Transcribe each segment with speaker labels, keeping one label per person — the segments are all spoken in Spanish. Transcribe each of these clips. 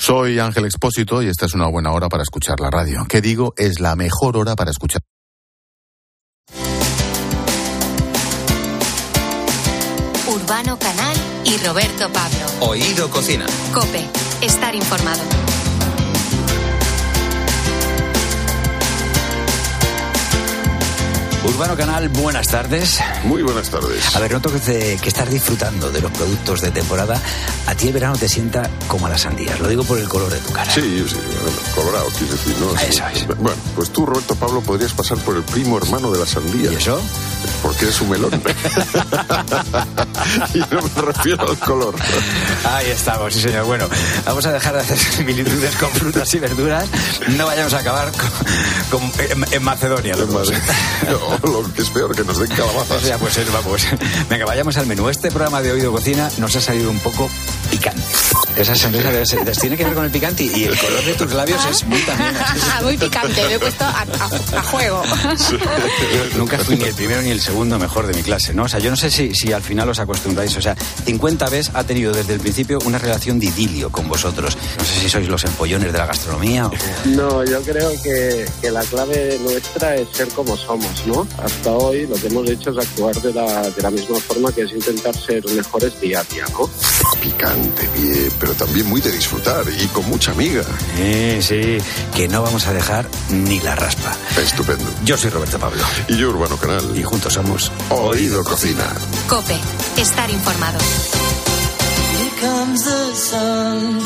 Speaker 1: Soy Ángel Expósito y esta es una buena hora para escuchar la radio. ¿Qué digo? Es la mejor hora para escuchar.
Speaker 2: Urbano Canal y Roberto Pablo.
Speaker 3: Oído Cocina.
Speaker 2: Cope, estar informado.
Speaker 4: Urbano Canal, buenas tardes.
Speaker 5: Muy buenas tardes.
Speaker 4: A ver, noto que, te- que estás disfrutando de los productos de temporada. A ti el verano te sienta como a las sandías. Lo digo por el color de tu cara.
Speaker 5: Sí, sí, bueno, colorado, quiero decir, ¿no? Sí.
Speaker 4: Eso es.
Speaker 5: Bueno, pues tú, Roberto Pablo, podrías pasar por el primo hermano de la sandía.
Speaker 4: ¿Y eso?
Speaker 5: Porque es un melón. y no me refiero al color.
Speaker 4: Ahí estamos, sí señor. Bueno, vamos a dejar de hacer similitudes con frutas y verduras. No vayamos a acabar con, con- en, en Macedonia. los dos.
Speaker 5: O lo que es peor, que nos den calabazas.
Speaker 4: O sea, pues vamos. Venga, vayamos al menú. Este programa de Oído Cocina nos ha salido un poco picante. Esa sonrisa debe ser- tiene que ver con el picante y el color de tus labios es muy también.
Speaker 6: Muy picante, me he puesto a, a- a juego.
Speaker 4: Yo nunca fui ni el primero ni el segundo mejor de mi clase, ¿no? O sea, yo no sé si, si al final os acostumbráis. O sea, 50 veces ha tenido desde el principio una relación de idilio con vosotros. No sé si sois los empollones de la gastronomía o...
Speaker 7: No, yo creo que, que la clave nuestra es ser como somos, ¿no? Hasta hoy lo que hemos hecho es actuar de la, de la misma forma que es intentar ser mejores día a día, ¿no?
Speaker 5: Picante, bien, pero también muy de disfrutar y con mucha amiga.
Speaker 4: Sí, sí, que no vamos a dejar ni la raspa.
Speaker 5: Estupendo.
Speaker 4: Yo soy Roberto Pablo
Speaker 5: Y yo, Urbano Canal.
Speaker 4: y juntos somos
Speaker 5: Oído Cocina.
Speaker 2: Cope, estar informado.
Speaker 8: Here comes the sun.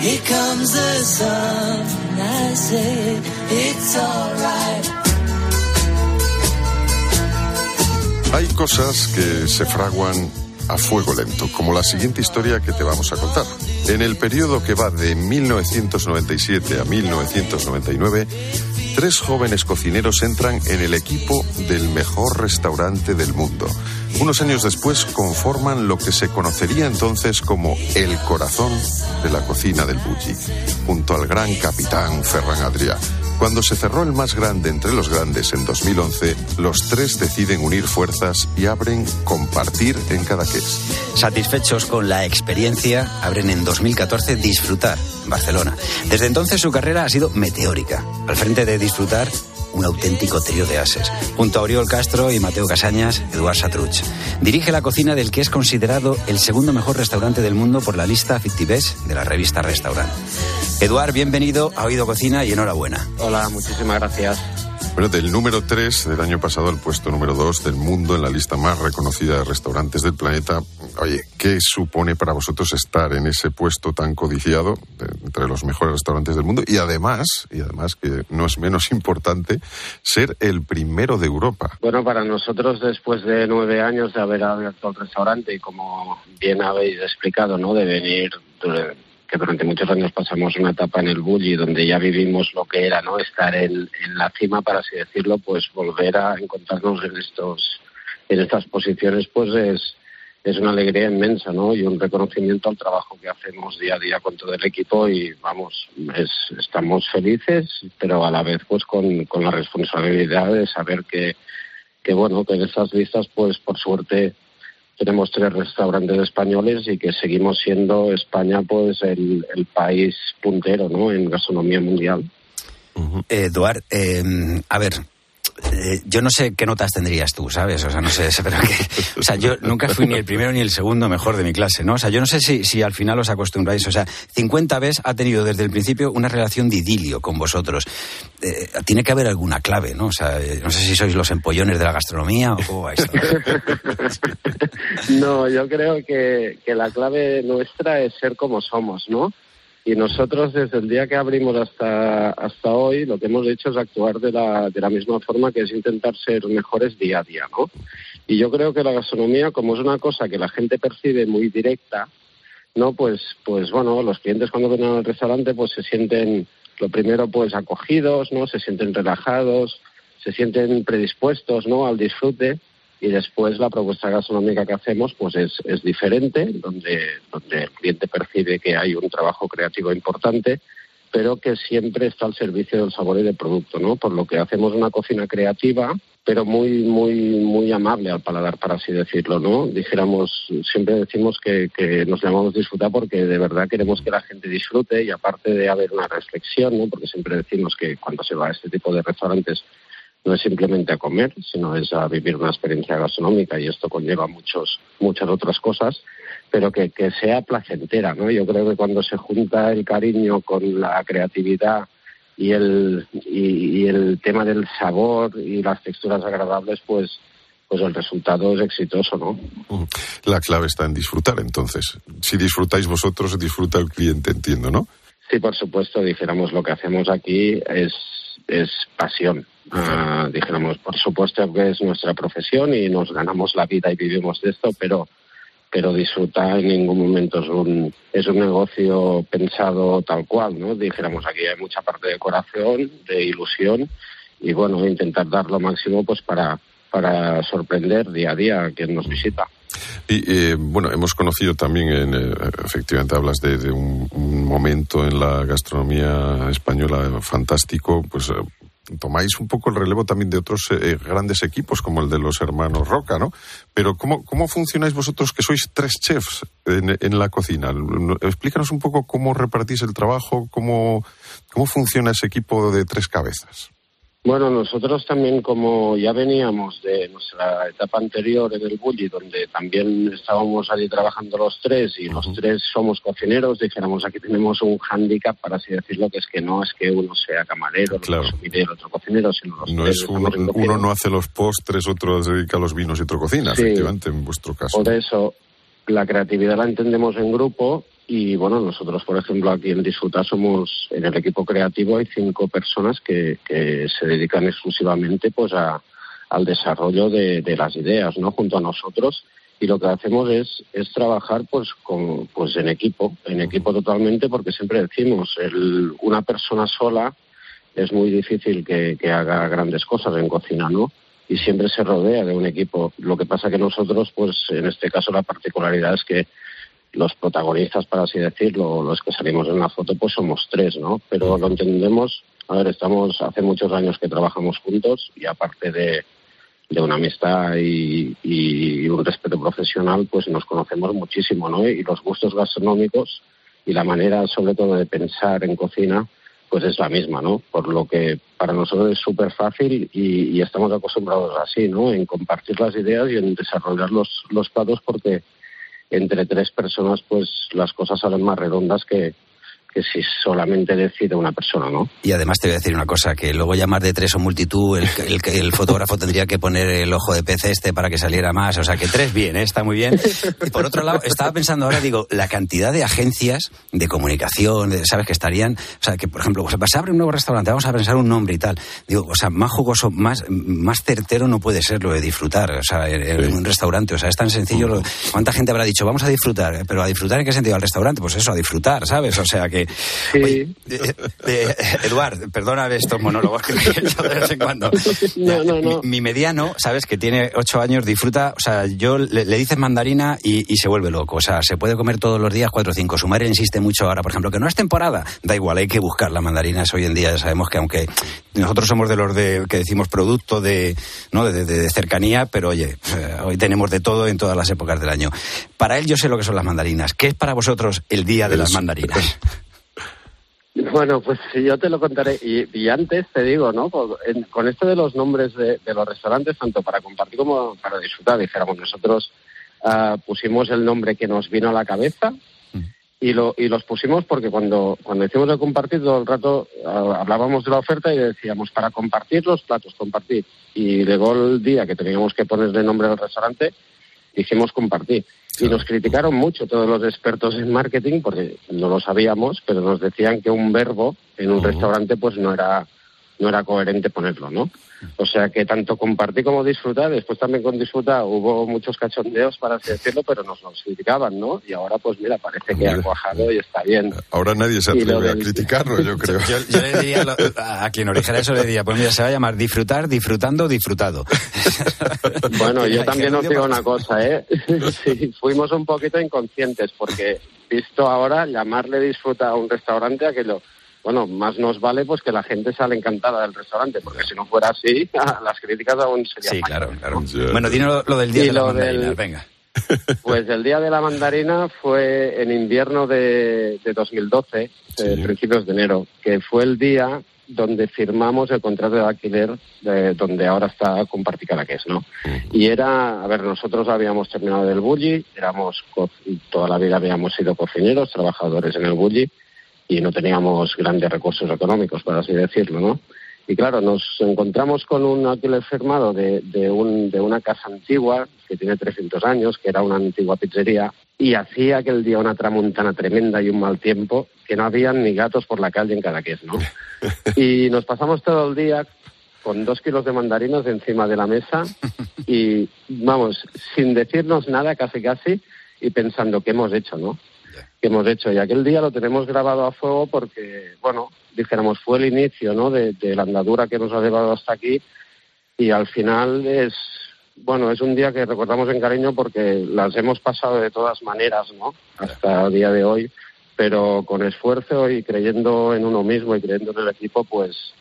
Speaker 8: Here comes the sun. I say it's alright.
Speaker 5: Hay cosas que se fraguan a fuego lento, como la siguiente historia que te vamos a contar. En el periodo que va de 1997 a 1999, tres jóvenes cocineros entran en el equipo del mejor restaurante del mundo. Unos años después conforman lo que se conocería entonces como el corazón de la cocina del Bulli, junto al gran capitán Ferran Adrià. Cuando se cerró el más grande entre los grandes en 2011, los tres deciden unir fuerzas y abren Compartir en Cadaqués.
Speaker 4: Satisfechos con la experiencia, abren en 2014 Disfrutar, Barcelona. Desde entonces su carrera ha sido meteórica. Al frente de Disfrutar, un auténtico trío de ases. Junto a Oriol Castro y Mateo Casañas, Eduard Satruch. Dirige la cocina del que es considerado el segundo mejor restaurante del mundo por la lista 50 Best de la revista Restaurant. Eduard, bienvenido a Oído Cocina y enhorabuena.
Speaker 7: Hola, muchísimas gracias.
Speaker 5: Bueno, del número 3 del año pasado al puesto número 2 del mundo en la lista más reconocida de restaurantes del planeta. Oye, ¿qué supone para vosotros estar en ese puesto tan codiciado de- entre los mejores restaurantes del mundo? Y además, y además que no es menos importante, ser el primero de Europa.
Speaker 7: Bueno, para nosotros, después de nueve años de haber abierto el restaurante y como bien habéis explicado, ¿no? De venir, de- que durante muchos años pasamos una etapa en el Bulli donde ya vivimos lo que era, ¿no? Estar en, en la cima, para así decirlo, pues volver a encontrarnos en estos, en estas posiciones, pues es, es una alegría inmensa, ¿no? Y un reconocimiento al trabajo que hacemos día a día con todo el equipo y vamos, es, estamos felices, pero a la vez pues con, con la responsabilidad de saber que, que bueno, que en estas listas pues por suerte tenemos tres restaurantes españoles y que seguimos siendo España pues el, país puntero, ¿no? En gastronomía mundial.
Speaker 4: Eh, Eduard, eh, a ver, eh, yo no sé qué notas tendrías tú, ¿sabes? O sea, no sé, pero que, o sea, yo nunca fui ni el primero ni el segundo mejor de mi clase, ¿no? O sea, yo no sé si, si al final os acostumbráis. O sea, 50 veces ha tenido desde el principio una relación de idilio con vosotros. Eh, tiene que haber alguna clave, ¿no? O sea, eh, no sé si sois los empollones de la gastronomía o cómo va esto.
Speaker 7: No, yo creo que, que la clave nuestra es ser como somos, ¿no? Y nosotros desde el día que abrimos hasta, hasta hoy lo que hemos hecho es actuar de la, de la misma forma que es intentar ser mejores día a día, ¿no? Y yo creo que la gastronomía, como es una cosa que la gente percibe muy directa, ¿no? Pues, pues bueno, los clientes cuando vienen al restaurante pues se sienten, lo primero pues acogidos, ¿no? Se sienten relajados, se sienten predispuestos, ¿no? Al disfrute y después la propuesta gastronómica que hacemos pues es, es diferente, donde, donde el cliente percibe que hay un trabajo creativo importante, pero que siempre está al servicio del sabor y del producto, ¿no? Por lo que hacemos una cocina creativa, pero muy, muy, muy amable al paladar, para así decirlo, ¿no? Dijéramos, siempre decimos que, que nos llamamos disfrutar porque de verdad queremos que la gente disfrute y aparte de haber una reflexión, ¿no? Porque siempre decimos que cuando se va a este tipo de restaurantes no es simplemente a comer, sino es a vivir una experiencia gastronómica y esto conlleva muchos, muchas otras cosas, pero que, que sea placentera, ¿no? Yo creo que cuando se junta el cariño con la creatividad y el, y, y el tema del sabor y las texturas agradables, pues, pues el resultado es exitoso, ¿no?
Speaker 5: Mm. La clave está en disfrutar, entonces. Si disfrutáis vosotros, disfruta el cliente, entiendo, ¿no?
Speaker 7: Sí, por supuesto, dijéramos, lo que hacemos aquí es, es pasión. Ah, dijéramos, por supuesto que es nuestra profesión y nos ganamos la vida y vivimos de esto, pero pero disfrutar en ningún momento es un, es un negocio pensado tal cual, ¿no? Dijéramos, aquí hay mucha parte de corazón, de ilusión y, bueno, intentar dar lo máximo pues para, para sorprender día a día a quien nos visita.
Speaker 5: Y eh, bueno, hemos conocido también, en, eh, efectivamente, hablas de, un, momento en la gastronomía española fantástico, pues eh, tomáis un poco el relevo también de otros eh, grandes equipos como el de los hermanos Roca, ¿no? Pero ¿cómo, cómo funcionáis vosotros que sois tres chefs en, en la cocina? Explícanos un poco cómo repartís el trabajo, cómo, cómo funciona ese equipo de tres cabezas.
Speaker 7: Bueno, nosotros también como ya veníamos de nuestra etapa anterior en el Bulli, donde también estábamos allí trabajando los tres y los tres somos cocineros, dijéramos aquí tenemos un hándicap, para así decirlo, que es que no es que uno sea camarero,
Speaker 5: Claro.
Speaker 7: otro el otro cocinero, sino los
Speaker 5: No
Speaker 7: tres
Speaker 5: es uno, no hace los postres, otro se dedica a los vinos y otro cocina,
Speaker 7: Sí.
Speaker 5: efectivamente, en vuestro caso.
Speaker 7: Por eso, la creatividad la entendemos en grupo y, bueno, nosotros, por ejemplo, aquí en Disfrutar somos, en el equipo creativo hay cinco personas que, se dedican exclusivamente pues a, al desarrollo de, las ideas, ¿no? Junto a nosotros y lo que hacemos es, es trabajar pues con, pues en equipo, en equipo totalmente porque siempre decimos, el, una persona sola es muy difícil que haga grandes cosas en cocina, ¿no? y siempre se rodea de un equipo. Lo que pasa que nosotros, pues en este caso la particularidad es que los protagonistas, para así decirlo, los que salimos en la foto, pues somos tres, ¿no? Pero lo entendemos, a ver, estamos hace muchos años que trabajamos juntos y aparte de, de una amistad y, y un respeto profesional, pues nos conocemos muchísimo, ¿no? Y los gustos gastronómicos y la manera, sobre todo, de pensar en cocina, pues es la misma, ¿no? Por lo que para nosotros es súper fácil y, y estamos acostumbrados así, ¿no? En compartir las ideas y en desarrollar los, los platos porque entre tres personas pues las cosas salen más redondas que, que si solamente decide una persona, ¿no?
Speaker 4: Y además te voy a decir una cosa, que luego llamar de tres o multitud, el, el, el fotógrafo tendría que poner el ojo de pez este para que saliera más, o sea que tres bien, ¿eh? está muy bien. Y por otro lado, estaba pensando ahora, digo, la cantidad de agencias de comunicación, de- ¿sabes? Que estarían, o sea, que por ejemplo, se abre un nuevo restaurante, vamos a pensar un nombre y tal. Digo, o sea, más jugoso, más, más certero no puede ser lo de disfrutar, o sea, en, en un restaurante, o sea, es tan sencillo. lo- ¿Cuánta gente habrá dicho, vamos a disfrutar? Pero a disfrutar en qué sentido? Al restaurante, pues eso, a disfrutar, ¿sabes? O sea que... Oye, eh, eh, Eduard, perdona estos monólogos que he hecho de vez en cuando.
Speaker 7: No, no, no.
Speaker 4: Mi, mi mediano, sabes, que tiene ocho años, disfruta, o sea, yo le, le dices mandarina y, y se vuelve loco. O sea, se puede comer todos los días cuatro o cinco. Su madre insiste mucho ahora, por ejemplo, que no es temporada. Da igual, hay que buscar las mandarinas hoy en día. Ya sabemos que aunque nosotros somos de los de, que decimos producto de, ¿no? de, de- de cercanía, pero oye, eh, hoy tenemos de todo en todas las épocas del año. Para él yo sé lo que son las mandarinas. ¿Qué es para vosotros el día de las mandarinas?
Speaker 7: Bueno, pues yo te lo contaré. Y, antes te digo, ¿no? Con, en- con esto de los nombres de, de los restaurantes, tanto para compartir como para disfrutar, dijéramos, nosotros ah, pusimos el nombre que nos vino a la cabeza y, lo, y los pusimos porque cuando, cuando decimos de compartir todo el rato ah, hablábamos de la oferta y decíamos para compartir los platos, compartir. Y llegó el día que teníamos que ponerle nombre al restaurante, dijimos compartir. Y nos criticaron mucho todos los expertos en marketing porque no lo sabíamos, pero nos decían que un verbo en un restaurante pues no era no era coherente ponerlo, ¿no? O sea que tanto compartir como disfrutar, después también con disfrutar hubo muchos cachondeos, para así decirlo, pero nos los criticaban, ¿no? Y ahora pues mira, parece que ha cuajado y está bien.
Speaker 5: Ahora nadie se
Speaker 7: lo
Speaker 5: atreve a criticarlo, yo creo.
Speaker 4: Yo, yo le diría lo- a quien originara eso, le diría, pues mira, se va a llamar disfrutar, disfrutando, disfrutado.
Speaker 7: Bueno, yo también os digo una cosa, ¿eh? Sí, fuimos un poquito inconscientes porque visto ahora llamarle disfruta a un restaurante aquello bueno, más nos vale pues que la gente sale encantada del restaurante, porque si no fuera así, las críticas aún serían
Speaker 4: Sí, claro, claro. Bueno, dinos lo, lo del día
Speaker 7: Y
Speaker 4: de la mandarina,
Speaker 7: del-
Speaker 4: venga.
Speaker 7: Pues el día de la mandarina fue en invierno de, de 2012,
Speaker 5: Sí.
Speaker 7: eh, principios de enero, que fue el día donde firmamos el contrato de alquiler de donde ahora está con Particaraques, ¿no? Y era, a ver, nosotros habíamos terminado del bulli, éramos toda la vida habíamos sido cocineros, trabajadores en el bulli y no teníamos grandes recursos económicos, por así decirlo, ¿no? Y claro, nos encontramos con un alquiler firmado de, de, un, de una casa antigua que tiene 300 años, que era una antigua pizzería, y hacía aquel día una tramontana tremenda y un mal tiempo que no habían ni gatos por la calle en Cadaqués, ¿no? Y nos pasamos todo el día con dos kilos de mandarinas encima de la mesa y, vamos, sin decirnos nada casi casi y pensando qué hemos hecho, ¿no? Que hemos hecho. Y aquel día lo tenemos grabado a fuego porque, bueno, dijéramos, fue el inicio, ¿no? De, la andadura que nos ha llevado hasta aquí. Y al final es, bueno, es un día que recordamos en cariño porque las hemos pasado de todas maneras, ¿no? Hasta el día de hoy. Pero con esfuerzo y creyendo en uno mismo y creyendo en el equipo, pues,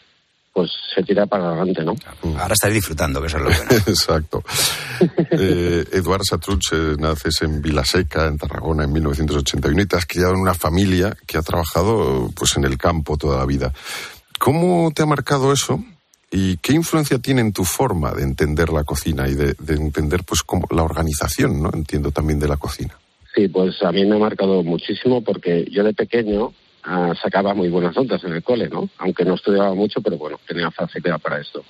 Speaker 7: pues se tira para adelante, ¿no?
Speaker 4: Ahora estáis disfrutando, que eso es lo bueno.
Speaker 5: Exacto. Eh, Eduard Satruch, eh, naces en Vilaseca, en Tarragona, en 1981 y te has criado en una familia que ha trabajado pues, en el campo toda la vida. ¿Cómo te ha marcado eso? ¿Y qué influencia tiene en tu forma de entender la cocina y de, de entender pues como la organización, ¿no? Entiendo también de la cocina.
Speaker 7: Sí, pues a mí me ha marcado muchísimo porque yo de pequeño sacaba muy buenas notas en el cole, ¿no? Aunque no estudiaba mucho, pero bueno, tenía facilidad para esto.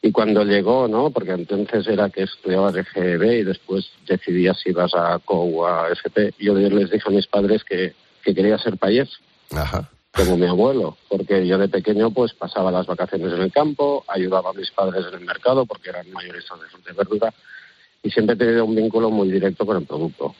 Speaker 7: Y cuando llegó, ¿no? Porque entonces era que estudiaba RGB y después decidías si ibas a CO o a FP. Yo les dije a mis padres que, que quería ser payés,
Speaker 5: Ajá.
Speaker 7: como mi abuelo, porque yo de pequeño pues pasaba las vacaciones en el campo, ayudaba a mis padres en el mercado porque eran mayoristas de fruta y verdura y siempre he tenido un vínculo muy directo con el producto.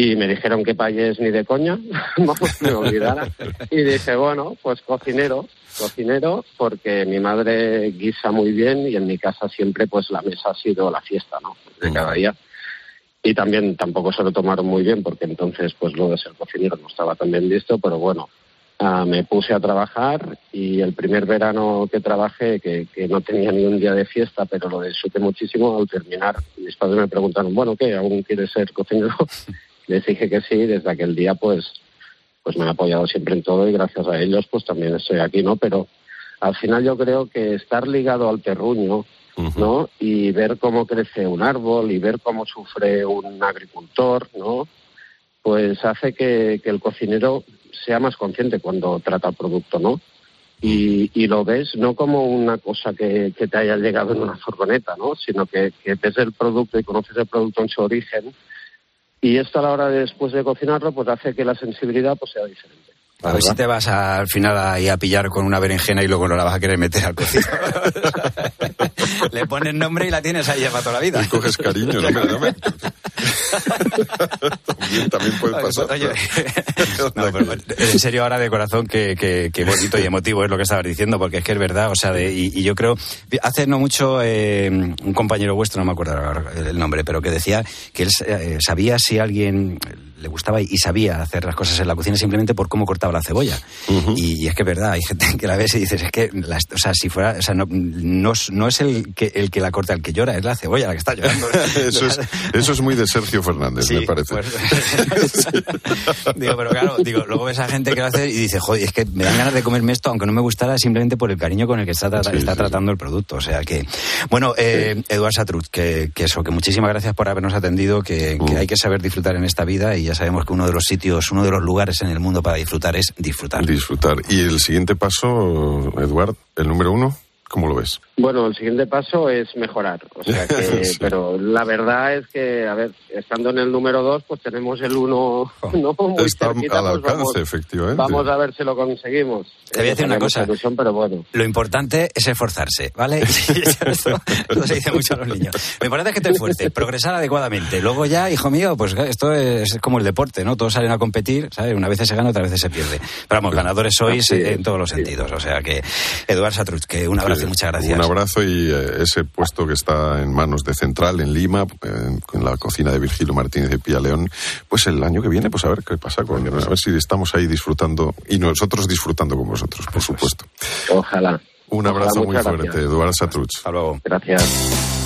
Speaker 7: Y me dijeron que payés ni de coña, vamos, me olvidara. Y dije, bueno, pues cocinero, cocinero, porque mi madre guisa muy bien y en mi casa siempre pues la mesa ha sido la fiesta, ¿no? De cada día. Y también tampoco se lo tomaron muy bien porque entonces pues lo de ser cocinero no estaba tan bien visto, pero bueno, ah, me puse a trabajar y el primer verano que trabajé, que, que no tenía ni un día de fiesta, pero lo disfruté muchísimo, al terminar mis padres me preguntaron, bueno, ¿qué? ¿Aún quieres ser cocinero? Les dije que sí, y desde aquel día pues pues me han apoyado siempre en todo y gracias a ellos pues también estoy aquí, ¿no? Pero al final yo creo que estar ligado al terruño, ¿no? Y ver cómo crece un árbol y ver cómo sufre un agricultor, ¿no? Pues hace que, que el cocinero sea más consciente cuando trata el producto, ¿no? Y, y lo ves no como una cosa que, que te haya llegado en una furgoneta, ¿no? Sino que, que ves el producto y conoces el producto en su origen. Y esto a la hora de después de cocinarlo, pues hace que la sensibilidad pues sea diferente.
Speaker 4: A ver si te vas a- al final ahí a pillar con una berenjena y luego no la vas a querer meter al cocido. Le pones nombre y la tienes ahí para toda la vida.
Speaker 5: Y coges cariño, no me, no me- también, también puede pasar.
Speaker 4: Oye, no, pero en serio ahora de corazón que, que, que bonito y emotivo es lo que estabas diciendo, porque es que es verdad, o sea, de- y, y yo creo, hace no mucho eh, un compañero vuestro, no me acuerdo el nombre, pero que decía que él eh, sabía si alguien le gustaba y sabía hacer las cosas en la cocina simplemente por cómo cortaba la cebolla. y, y es que es verdad, hay gente que la ves y dices, es que, las- o sea, si fuera, o sea, no, no, es- no es el que, el que la corta el que llora, es la cebolla la que está llorando.
Speaker 5: Eso es, eso es muy de Sergio Fernández,
Speaker 4: Sí,
Speaker 5: me parece.
Speaker 4: pues- digo, pero claro, digo, luego ves a gente que lo hace y dice, joder, es que me dan ganas de comerme esto, aunque no me gustara, simplemente por el cariño con el que está,
Speaker 5: Sí,
Speaker 4: está
Speaker 5: sí,
Speaker 4: tratando el producto. O sea que, bueno, eh, Eduard Satrut, que, que eso, que muchísimas gracias por habernos atendido, que, que
Speaker 5: Mm.
Speaker 4: hay que saber disfrutar en esta vida y ya sabemos que uno de los sitios, uno de los lugares en el mundo para disfrutar es disfrutar.
Speaker 5: Disfrutar. Y el siguiente paso, Eduard, el número uno, ¿cómo lo ves?
Speaker 7: Bueno, el siguiente paso es mejorar. O sea que,
Speaker 5: Sí.
Speaker 7: pero la verdad es que, a ver, estando en el número dos, pues tenemos el uno, ¿no? Muy
Speaker 5: Está
Speaker 7: cerquita,
Speaker 5: al
Speaker 7: pues
Speaker 5: alcance,
Speaker 7: vamos,
Speaker 5: efectivamente.
Speaker 7: Vamos a ver si lo conseguimos.
Speaker 4: Te voy a decir una cosa.
Speaker 7: ilusión, pero bueno.
Speaker 4: Lo importante es esforzarse, ¿vale? esto, esto se dice mucho a los niños. Lo importante es que te esfuerces, progresar adecuadamente. Luego ya, hijo mío, pues esto es como el deporte, ¿no? Todos salen a competir, ¿sabes? Una vez se gana, otras veces se pierde. Pero vamos, ganadores sois en todos los
Speaker 7: sí.
Speaker 4: sentidos. O sea que, Eduard Satruch, que un abrazo muchas gracias.
Speaker 5: Un abrazo y eh, ese puesto que está en manos de Central, en Lima, en, en la cocina de Virgilio Martínez de Pía León, pues el año que viene, pues a ver qué pasa con a ver si estamos ahí disfrutando y nosotros disfrutando con vosotros, por supuesto.
Speaker 7: Ojalá.
Speaker 5: Un
Speaker 7: Ojalá,
Speaker 5: abrazo muy
Speaker 7: muchas
Speaker 5: fuerte,
Speaker 7: gracias.
Speaker 5: Eduardo Satruch.
Speaker 4: Hasta luego.
Speaker 7: Gracias.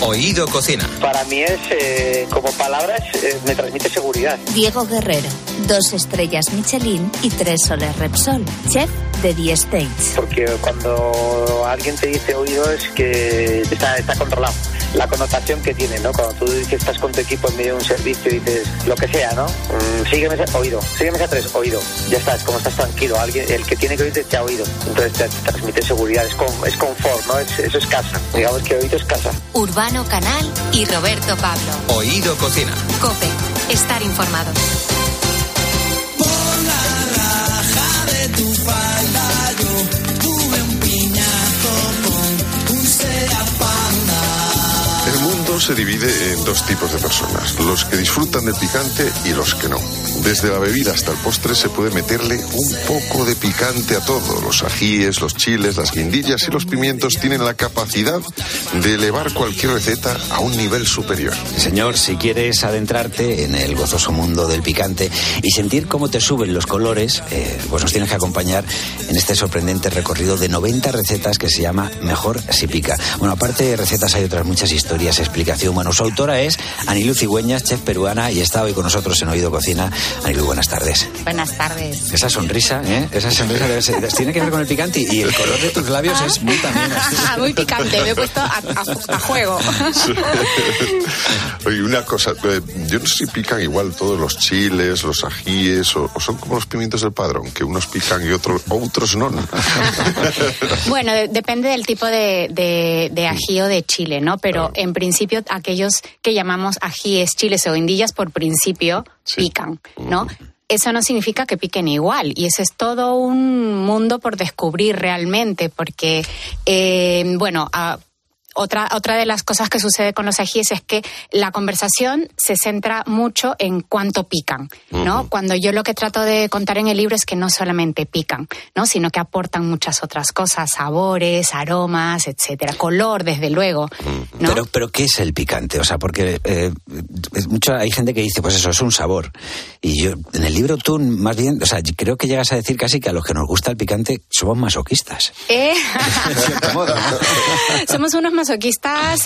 Speaker 3: Oído Cocina.
Speaker 9: Para mí es, eh, como palabras, eh, me transmite seguridad.
Speaker 10: Diego Guerrero, dos estrellas Michelin y tres soles Repsol, chef de The States.
Speaker 9: Porque cuando alguien te dice oído es que está, está controlado. La connotación que tiene, ¿no? Cuando tú dices que estás con tu equipo en medio de un servicio y dices lo que sea, ¿no? Mm, sígueme ese oído, sígueme ese tres, oído. Ya está, es como estás tranquilo. Alguien, el que tiene que oírte te ha oído. Entonces te, te transmite seguridad, es, con, es confort, ¿no? Es, eso es casa. Digamos que oído es casa.
Speaker 2: Urbano Canal y Roberto Pablo.
Speaker 3: Oído Cocina.
Speaker 2: Cope, estar informado.
Speaker 5: Se divide en dos tipos de personas, los que disfrutan del picante y los que no. Desde la bebida hasta el postre se puede meterle un poco de picante a todo. Los ajíes, los chiles, las guindillas y los pimientos tienen la capacidad de elevar cualquier receta a un nivel superior.
Speaker 4: Señor, si quieres adentrarte en el gozoso mundo del picante y sentir cómo te suben los colores, eh, pues nos tienes que acompañar en este sorprendente recorrido de 90 recetas que se llama Mejor si pica. Bueno, aparte de recetas hay otras muchas historias, explicación. Bueno, su autora es Anilu Cigüeñas, chef peruana, y está hoy con nosotros en Oído Cocina. Anilu, buenas tardes.
Speaker 6: Buenas tardes.
Speaker 4: Esa sonrisa, ¿eh? Esa sonrisa debe ser- tiene que ver con el picante y el color de tus labios es muy también así.
Speaker 6: Muy picante, me he puesto a, a- a juego.
Speaker 5: Oye, una cosa, eh, yo no sé si pican igual todos los chiles, los ajíes, o, o son como los pimientos del padrón, que unos pican y otros, otros no.
Speaker 6: Bueno, de- depende del tipo de, de, de ají o de chile, ¿no? Pero
Speaker 5: Claro.
Speaker 6: en principio aquellos que llamamos ajíes, chiles o guindillas por principio
Speaker 5: Sí.
Speaker 6: pican, ¿no? Eso no significa que piquen igual y ese es todo un mundo por descubrir realmente porque, eh, bueno, a- otra, otra de las cosas que sucede con los ajíes es que la conversación se centra mucho en cuánto pican, ¿no? Cuando yo lo que trato de contar en el libro es que no solamente pican, ¿no? Sino que aportan muchas otras cosas, sabores, aromas, etcétera, color, desde luego, ¿no?
Speaker 4: Pero, pero ¿qué es el picante? O sea, porque eh, es mucho, hay gente que dice, pues eso, es un sabor. Y yo, en el libro tú, más bien, o sea, creo que llegas a decir casi que a los que nos gusta el picante somos masoquistas.
Speaker 6: Eh,
Speaker 4: En cierto modo, ¿no?
Speaker 6: Somos unos masoquistas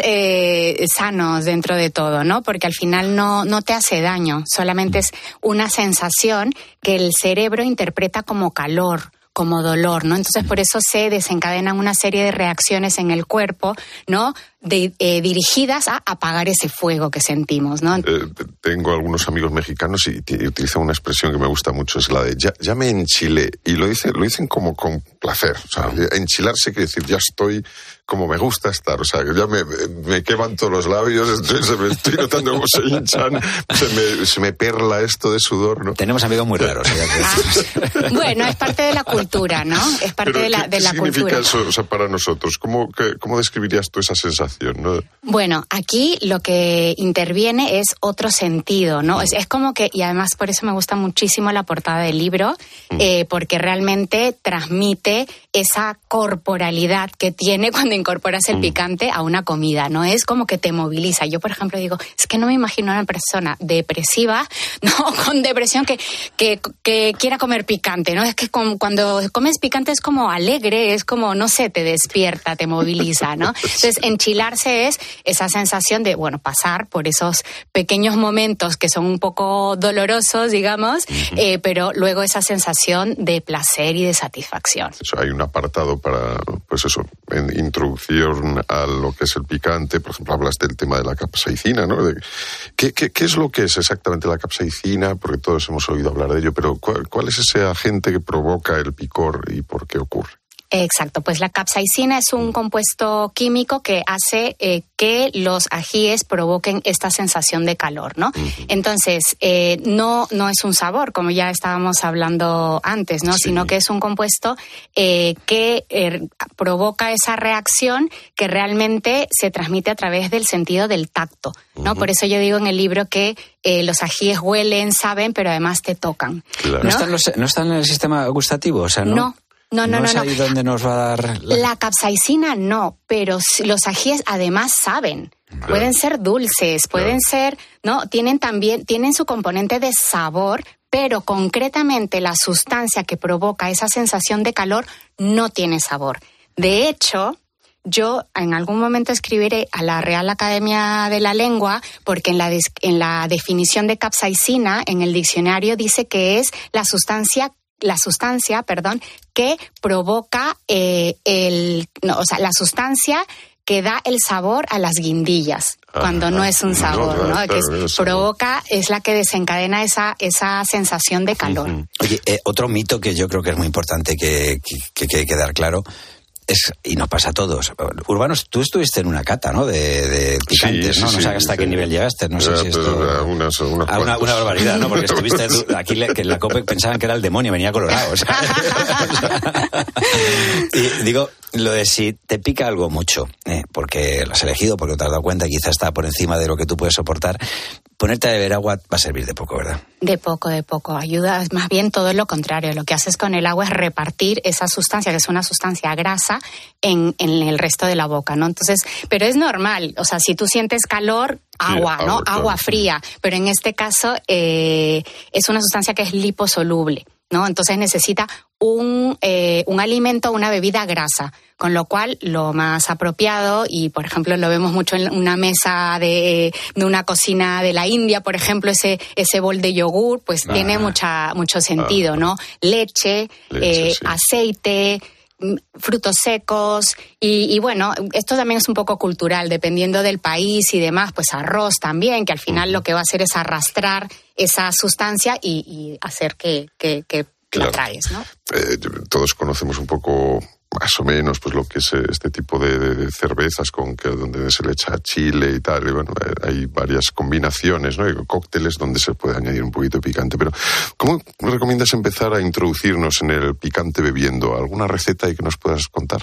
Speaker 6: eh, sanos dentro de todo, ¿no? Porque al final no, no te hace daño, solamente es una sensación que el cerebro interpreta como calor como dolor, ¿no? Entonces por eso se desencadenan una serie de reacciones en el cuerpo, ¿no? De- eh, dirigidas a apagar ese fuego que sentimos, ¿no?
Speaker 5: Eh, tengo algunos amigos mexicanos y, y utilizan una expresión que me gusta mucho, es la de ya, ya me enchilé. Y lo dicen, lo dicen como con placer. O sea, enchilarse quiere decir ya estoy como me gusta estar. O sea, que ya me, me queman todos los labios, estoy, se me estoy notando cómo se hinchan, se me, se me perla esto de sudor, ¿no?
Speaker 4: Tenemos amigos muy raros. ¿eh?
Speaker 6: Ah, bueno, es parte de la cultura, ¿no? Es parte
Speaker 5: Pero
Speaker 6: de la,
Speaker 5: ¿qué,
Speaker 6: de
Speaker 5: qué
Speaker 6: la
Speaker 5: significa
Speaker 6: cultura.
Speaker 5: eso o sea, para nosotros? ¿Cómo, qué- ¿Cómo describirías tú esa sensación? ¿No?
Speaker 6: Bueno, aquí lo que interviene es otro sentido, ¿no? Es, es como que, y además por eso me gusta muchísimo la portada del libro, eh, porque realmente transmite esa corporalidad que tiene cuando incorporas el picante a una comida, ¿no? Es como que te moviliza. Yo, por ejemplo, digo, es que no me imagino a una persona depresiva, ¿no? Con depresión que, que, que quiera comer picante, ¿no? Es que con- cuando comes picante es como alegre, es como, no sé, te despierta, te moviliza, ¿no? Entonces, enchilarse es esa sensación de, bueno, pasar por esos pequeños momentos que son un poco dolorosos, digamos, eh, pero luego esa sensación de placer y de satisfacción.
Speaker 5: Eso, hay un apartado para, pues eso, en introducción a lo que es el picante. Por ejemplo, hablas del tema de la capsaicina, ¿no? De- ¿qué, qué, es lo que es exactamente la capsaicina? Porque todos hemos oído hablar de ello, pero ¿cuál, cuál es ese agente que provoca el picor y por qué ocurre?
Speaker 6: Exacto, pues la capsaicina es un compuesto químico que hace eh, que los ajíes provoquen esta sensación de calor, ¿no? Entonces, eh, no, no es un sabor, como ya estábamos hablando antes, ¿no?
Speaker 5: Sí.
Speaker 6: Sino que es un compuesto eh, que eh, provoca esa reacción que realmente se transmite a través del sentido del tacto, ¿no? Por eso yo digo en el libro que eh, los ajíes huelen, saben, pero además te tocan.
Speaker 5: Claro.
Speaker 4: ¿No, están los- no están en el sistema gustativo? O sea, ¿no?
Speaker 6: No. No, no, no,
Speaker 4: es
Speaker 6: no.
Speaker 4: ahí donde nos va a dar la...
Speaker 6: La capsaicina no, pero los ajíes además saben. Pueden ser dulces, pueden ser, ¿no? Tienen también, tienen su componente de sabor, pero concretamente la sustancia que provoca esa sensación de calor no tiene sabor. De hecho, yo en algún momento escribiré a la Real Academia de la Lengua, porque en la, en la definición de capsaicina, en el diccionario, dice que es la sustancia la sustancia, perdón, que provoca eh, el, no, o sea, la sustancia que da el sabor a las guindillas, cuando no es un
Speaker 5: no,
Speaker 6: sabor,
Speaker 5: claro,
Speaker 6: ¿no? Que es-
Speaker 5: claro,
Speaker 6: provoca, es la que desencadena esa, esa sensación de calor.
Speaker 4: Oye, eh, otro mito que yo creo que es muy importante que, que, que- que quedar claro es, y nos pasa a todos. Urbanos, tú estuviste en una cata, ¿no? De, de picantes,
Speaker 5: Sí,
Speaker 4: ¿no?
Speaker 5: sí,
Speaker 4: no sé hasta
Speaker 5: sí.
Speaker 4: qué nivel llegaste, no sé si esto...
Speaker 5: a unas- unas
Speaker 4: a una, una barbaridad, ¿no? Porque estuviste aquí le- que en la COPE pensaban que era el demonio, venía colorado. ¿sabes? y digo, lo de si te pica algo mucho, eh, porque lo has elegido, porque te has dado cuenta, quizás está por encima de lo que tú puedes soportar, ponerte a beber agua va a servir de poco, ¿verdad?
Speaker 6: De poco, de poco. Ayuda, más bien todo lo contrario. Lo que haces con el agua es repartir esa sustancia, que es una sustancia grasa, en, en el resto de la boca, ¿no? Entonces, pero es normal. O sea, si tú sientes calor, agua, ¿no?
Speaker 5: agua, claro.
Speaker 6: Fría. Pero en este caso, eh, es una sustancia que es liposoluble, ¿no? Entonces necesita un, eh, un alimento, una bebida grasa. Con lo cual, lo más apropiado, y por ejemplo lo vemos mucho en una mesa de, de una cocina de la India, por ejemplo, ese, ese bol de yogur, pues tiene mucha, mucho sentido, ¿no? Leche,
Speaker 5: Leche,
Speaker 6: eh,
Speaker 5: sí.
Speaker 6: aceite, mm, frutos secos y, y bueno, esto también es un poco cultural, dependiendo del país y demás, pues arroz también, que al final lo que va a hacer es arrastrar esa sustancia y, y hacer que, que, que
Speaker 5: Claro.
Speaker 6: la tragues, ¿no?
Speaker 5: Eh, todos conocemos un poco más o menos pues lo que es eh, este tipo de, cervezas con que donde se le echa chile y tal y bueno eh, hay varias combinaciones no Hay cócteles donde se puede añadir un poquito de picante pero cómo recomiendas empezar a introducirnos en el picante bebiendo alguna receta y que nos puedas contar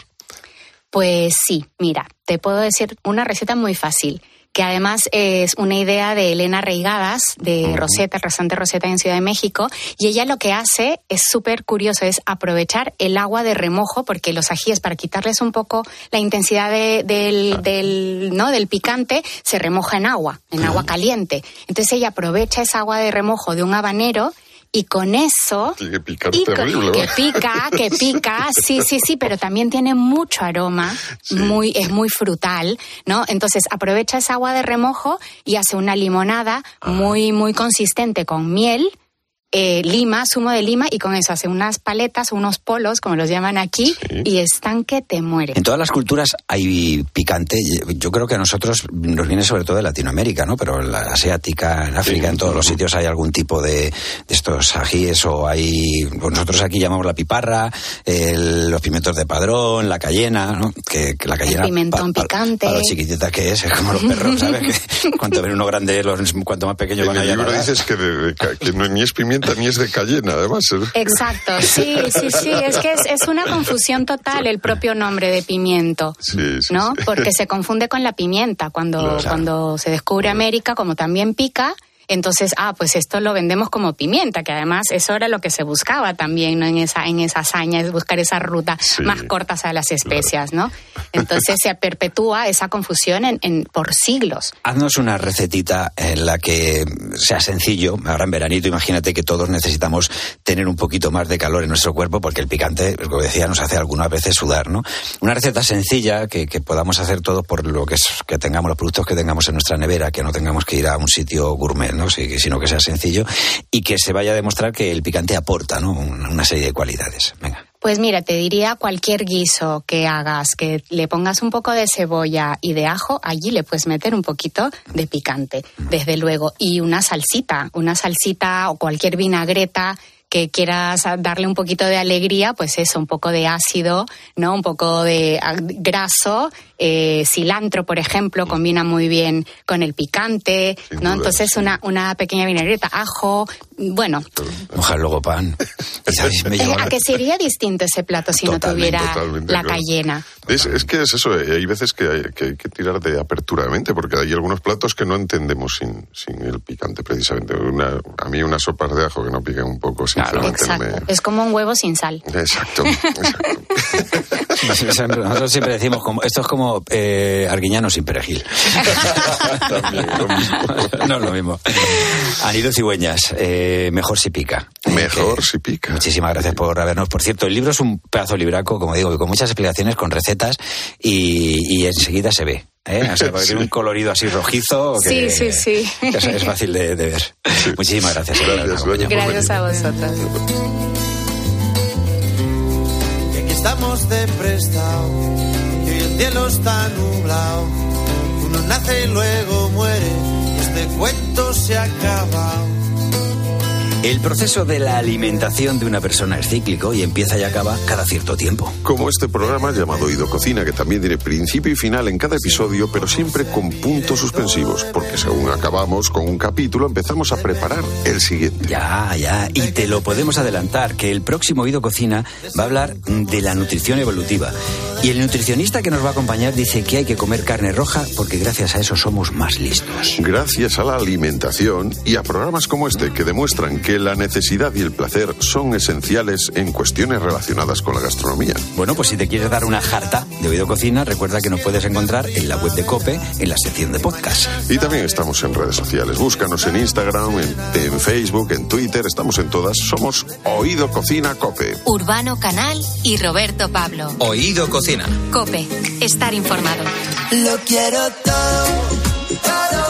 Speaker 6: Pues sí, mira, te puedo decir una receta muy fácil, que además es una idea de Elena Reigadas, de Rosetta, el restaurante Rosetta en Ciudad de México, y ella lo que hace es súper curioso, es aprovechar el agua de remojo, porque los ajíes, para quitarles un poco la intensidad de- del, del, ¿no? del picante, se remoja en agua, en agua caliente. Entonces ella aprovecha esa agua de remojo de un habanero y con eso
Speaker 5: que
Speaker 6: y
Speaker 5: terrible
Speaker 6: que pica, que pica, sí, sí, sí, pero también tiene mucho aroma,
Speaker 5: Sí.
Speaker 6: muy, es muy frutal, ¿no? Entonces aprovecha esa agua de remojo y hace una limonada muy, muy consistente con miel. Eh, lima, zumo de lima y con eso hace unas paletas, unos polos, como los llaman aquí,
Speaker 5: Sí.
Speaker 6: y están que te mueren.
Speaker 4: En todas las culturas hay picante. Yo creo que a nosotros nos viene sobre todo de Latinoamérica, ¿no? Pero en la asiática, en África, en todos los sitios hay algún tipo de, de estos ajíes o hay... pues nosotros aquí llamamos la piparra, el- los pimientos de padrón, la cayena, ¿no? Que, que la cayena...
Speaker 6: pimentón
Speaker 4: pa- pa-
Speaker 6: picante.
Speaker 4: Para lo chiquitita que es, es como los perros, ¿sabes? Que cuanto ven uno grande, los, cuanto más pequeño van a
Speaker 5: el libro dices que, de- que no, ni es pimienta ni es de cayena además ¿eh?
Speaker 6: Exacto, sí, sí, sí, es que es, es una confusión total el propio nombre de pimiento.
Speaker 5: Sí, sí,
Speaker 6: ¿no?
Speaker 5: sí.
Speaker 6: Porque se confunde con la pimienta. Cuando,
Speaker 5: Claro.
Speaker 6: cuando se descubre América, como también pica, entonces, ah, pues esto lo vendemos como pimienta, que además eso era lo que se buscaba también, ¿no? En esa, en esa hazaña, es buscar esa ruta
Speaker 5: Sí.
Speaker 6: más cortas a las especias, ¿no? Entonces se perpetúa esa confusión en, en- por siglos.
Speaker 4: Haznos una recetita en la que sea sencillo. Ahora en veranito, imagínate que todos necesitamos tener un poquito más de calor en nuestro cuerpo porque el picante, como decía, nos hace algunas veces sudar, ¿no? Una receta sencilla que, que podamos hacer todos por lo que es que tengamos los productos que tengamos en nuestra nevera, que no tengamos que ir a un sitio gourmet, ¿no? Sí, sino que sea sencillo y que se vaya a demostrar que el picante aporta, ¿no? Una serie de cualidades. Venga.
Speaker 6: Pues mira, te diría cualquier guiso que hagas, que le pongas un poco de cebolla y de ajo, allí le puedes meter un poquito de picante, desde luego. Y una salsita, una salsita o cualquier vinagreta que quieras darle un poquito de alegría, pues eso, un poco de ácido, ¿no? Un poco de ah, graso, eh, cilantro, por ejemplo, combina muy bien con el picante,
Speaker 5: Sin
Speaker 6: ¿no?
Speaker 5: duda,
Speaker 6: Entonces
Speaker 5: sí.
Speaker 6: una, una pequeña vinagreta, ajo, bueno,
Speaker 4: Mojar luego pan. me
Speaker 6: Eh, ¿A que sería distinto ese plato si no
Speaker 4: Totalmente,
Speaker 6: tuviera
Speaker 5: totalmente,
Speaker 6: la
Speaker 5: claro.
Speaker 6: cayena?
Speaker 5: Es, es que es eso, eh, hay veces que hay, que hay que tirar de apertura de mente, porque hay algunos platos que no entendemos sin, sin el picante, precisamente. Una, a mí unas sopas de ajo que no piquen un poco, sinceramente, no
Speaker 6: Exacto.
Speaker 5: me...
Speaker 6: Es como un huevo sin sal.
Speaker 5: Exacto, exacto.
Speaker 4: Nosotros siempre decimos, como, esto es como eh, arguiñano sin perejil.
Speaker 5: También,
Speaker 4: no es lo mismo. Anilo Cigüeñas, eh, mejor si pica.
Speaker 5: Mejor
Speaker 4: Eh,
Speaker 5: si pica.
Speaker 4: Muchísimas gracias por habernos. Por cierto, el libro es un pedazo libraco, como digo, con muchas explicaciones, con recetas, y, y enseguida se ve. ¿eh? O sea, porque
Speaker 5: Sí.
Speaker 4: tiene un colorido así rojizo. Que,
Speaker 6: Sí, sí, sí.
Speaker 4: que Es, es fácil de, de ver. Muchísimas gracias.
Speaker 5: Gracias,
Speaker 6: a vosotros.
Speaker 8: aquí estamos de prestado, cielo está nublado. Uno nace y luego muere, este cuento se ha acabado.
Speaker 4: El proceso de la alimentación de una persona es cíclico y empieza y acaba cada cierto tiempo.
Speaker 5: Como este programa llamado Ido Cocina, que también tiene principio y final en cada episodio, pero siempre con puntos suspensivos, porque según acabamos con un capítulo, empezamos a preparar el siguiente.
Speaker 4: Ya, ya. Y te lo podemos adelantar, que el próximo Oído Cocina va a hablar de la nutrición evolutiva. Y el nutricionista que nos va a acompañar dice que hay que comer carne roja porque gracias a eso somos más listos.
Speaker 5: Gracias a la alimentación y a programas como este que demuestran que la necesidad y el placer son esenciales en cuestiones relacionadas con la gastronomía.
Speaker 4: Bueno, pues si te quieres dar una jarta de Oído Cocina, recuerda que nos puedes encontrar en la web de Cope, en la sección de podcast.
Speaker 5: Y también estamos en redes sociales. Búscanos en Instagram, en, en Facebook, en Twitter, estamos en todas. Somos Oído Cocina Cope.
Speaker 2: Urbano Canal y Roberto Pablo.
Speaker 3: Oído Cocina.
Speaker 2: Cope, estar informado.
Speaker 8: Lo quiero todo, todo,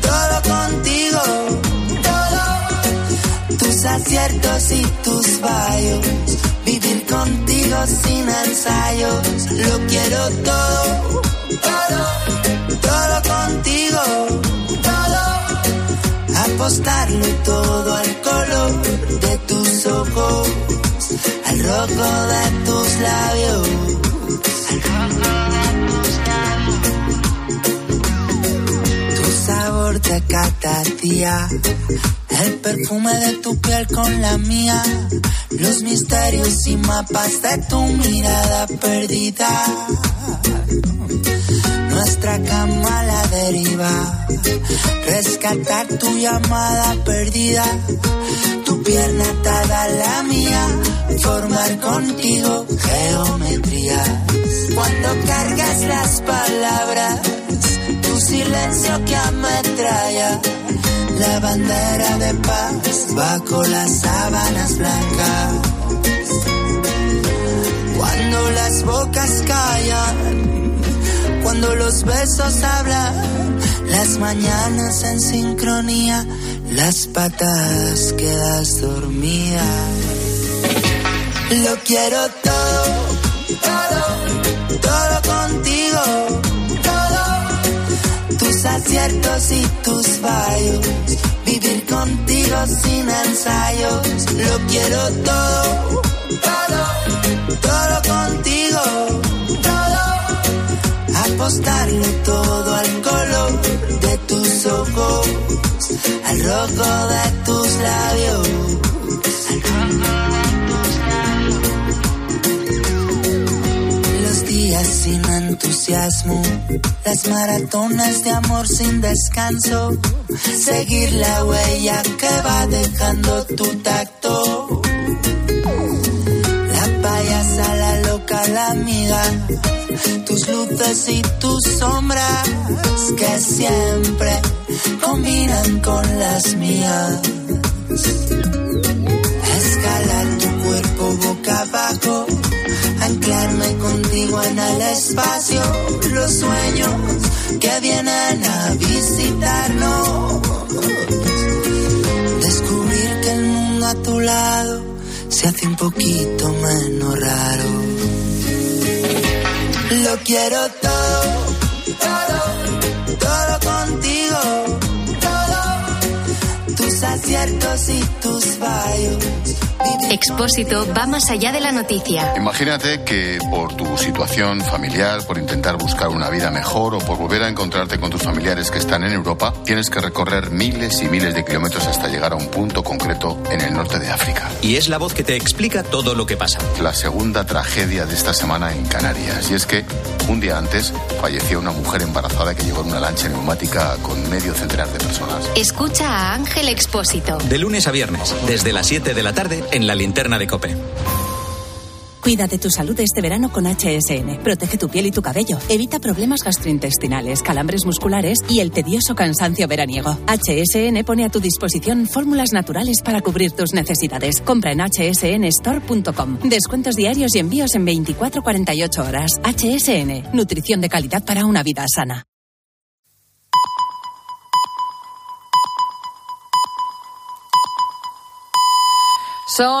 Speaker 8: todo contigo, todo. Tus aciertos y tus fallos, vivir contigo sin ensayos. Lo quiero todo, todo, todo contigo, todo. Apostarlo todo al color de tus ojos, al rojo de tus labios. Sabor te catadía, el perfume de tu piel con la mía, los misterios y mapas de tu mirada perdida. Nuestra cama a la deriva, rescatar tu llamada perdida, tu pierna atada a la mía, formar contigo geometrías. Cuando cargas las palabras, silencio que ametralla, la bandera de paz bajo las sábanas blancas. Cuando las bocas callan, cuando los besos hablan, las mañanas en sincronía, las patadas quedas dormida. Lo quiero todo, todo, todo contigo, aciertos y tus fallos, vivir contigo sin ensayos. Lo quiero todo, todo, todo contigo, todo. Apostarlo todo al color de tus ojos, al rojo de tus labios. Los entusiasmo, las maratones de amor sin descanso, seguir la huella que va dejando tu tacto. La payasa, la loca, la amiga, tus luces y tus sombras que siempre combinan con las mías. Escalar tu cuerpo boca abajo, anclarme contigo en el espacio, los sueños que vienen a visitarnos. Descubrir que el mundo a tu lado se hace un poquito menos raro. Lo quiero todo, todo, todo contigo, todo. Tus aciertos y tus fallos.
Speaker 2: Expósito va más allá de la noticia.
Speaker 1: Imagínate que por tu situación familiar, por intentar buscar una vida mejor o por volver a encontrarte con tus familiares que están en Europa, tienes que recorrer miles y miles de kilómetros hasta llegar a un punto concreto en el norte de África.
Speaker 3: Y es la voz que te explica todo lo que pasa.
Speaker 1: La segunda tragedia de esta semana en Canarias. Y es que un día antes falleció una mujer embarazada que llegó en una lancha neumática con medio centenar de personas.
Speaker 2: Escucha a Ángel Expósito.
Speaker 3: De lunes a viernes, desde las 7 de la tarde, en la linterna de Cope.
Speaker 11: Cuida de tu salud este verano con HSN. Protege tu piel y tu cabello. Evita problemas gastrointestinales, calambres musculares y el tedioso cansancio veraniego. HSN pone a tu disposición fórmulas naturales para cubrir tus necesidades. Compra en hsnstore.com. Descuentos diarios y envíos en 24-48 horas. HSN. Nutrición de calidad para una vida sana.
Speaker 12: Son